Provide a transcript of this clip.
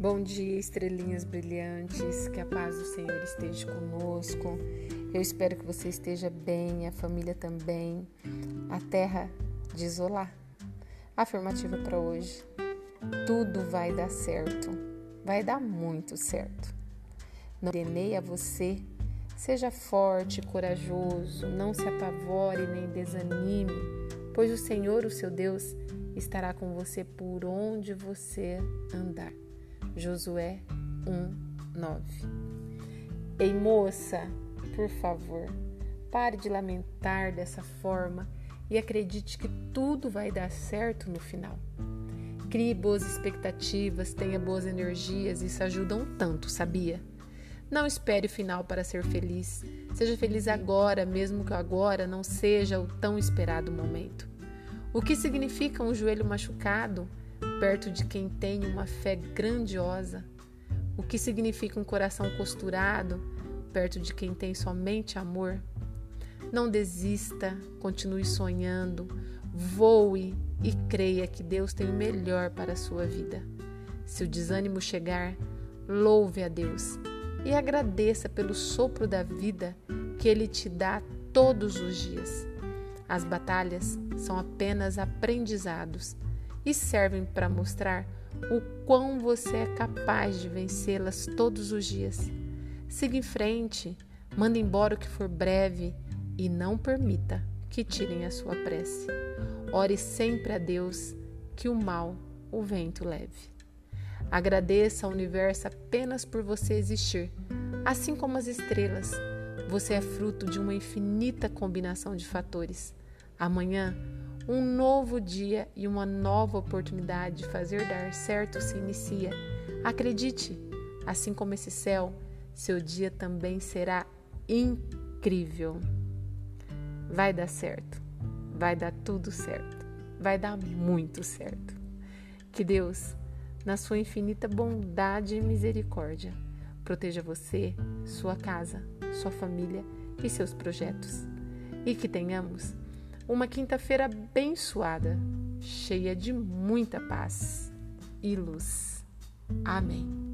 Bom dia, estrelinhas brilhantes. Que a paz do Senhor esteja conosco. Eu espero que você esteja bem, a família também. A terra de isolar. Afirmativa para hoje. Tudo vai dar certo. Vai dar muito certo. Não ordenei a você. Seja forte, corajoso, não se apavore nem desanime, pois o Senhor, o seu Deus, estará com você por onde você andar. Josué 1, 9. Ei, moça, por favor, pare de lamentar dessa forma e acredite que tudo vai dar certo no final. Crie boas expectativas, tenha boas energias, isso ajuda um tanto, sabia? Não espere o final para ser feliz. Seja feliz agora, mesmo que agora não seja o tão esperado momento. O que significa um joelho machucado perto de quem tem uma fé grandiosa? O que significa um coração costurado perto de quem tem somente amor? Não desista, continue sonhando, voe e creia que Deus tem o melhor para a sua vida. Se o desânimo chegar, louve a Deus e agradeça pelo sopro da vida que Ele te dá todos os dias. As batalhas são apenas aprendizados e servem para mostrar o quão você é capaz de vencê-las todos os dias. Siga em frente, manda embora o que for breve e não permita que tirem a sua prece. Ore sempre a Deus que o mal o vento leve. Agradeça ao universo apenas por você existir, assim como as estrelas. Você é fruto de uma infinita combinação de fatores. Amanhã, um novo dia e uma nova oportunidade de fazer dar certo se inicia. Acredite, assim como esse céu, seu dia também será incrível. Vai dar certo, vai dar tudo certo, vai dar muito certo. Que Deus na sua infinita bondade e misericórdia. Proteja você, sua casa, sua família e seus projetos. E que tenhamos uma quinta-feira abençoada, cheia de muita paz e luz. Amém.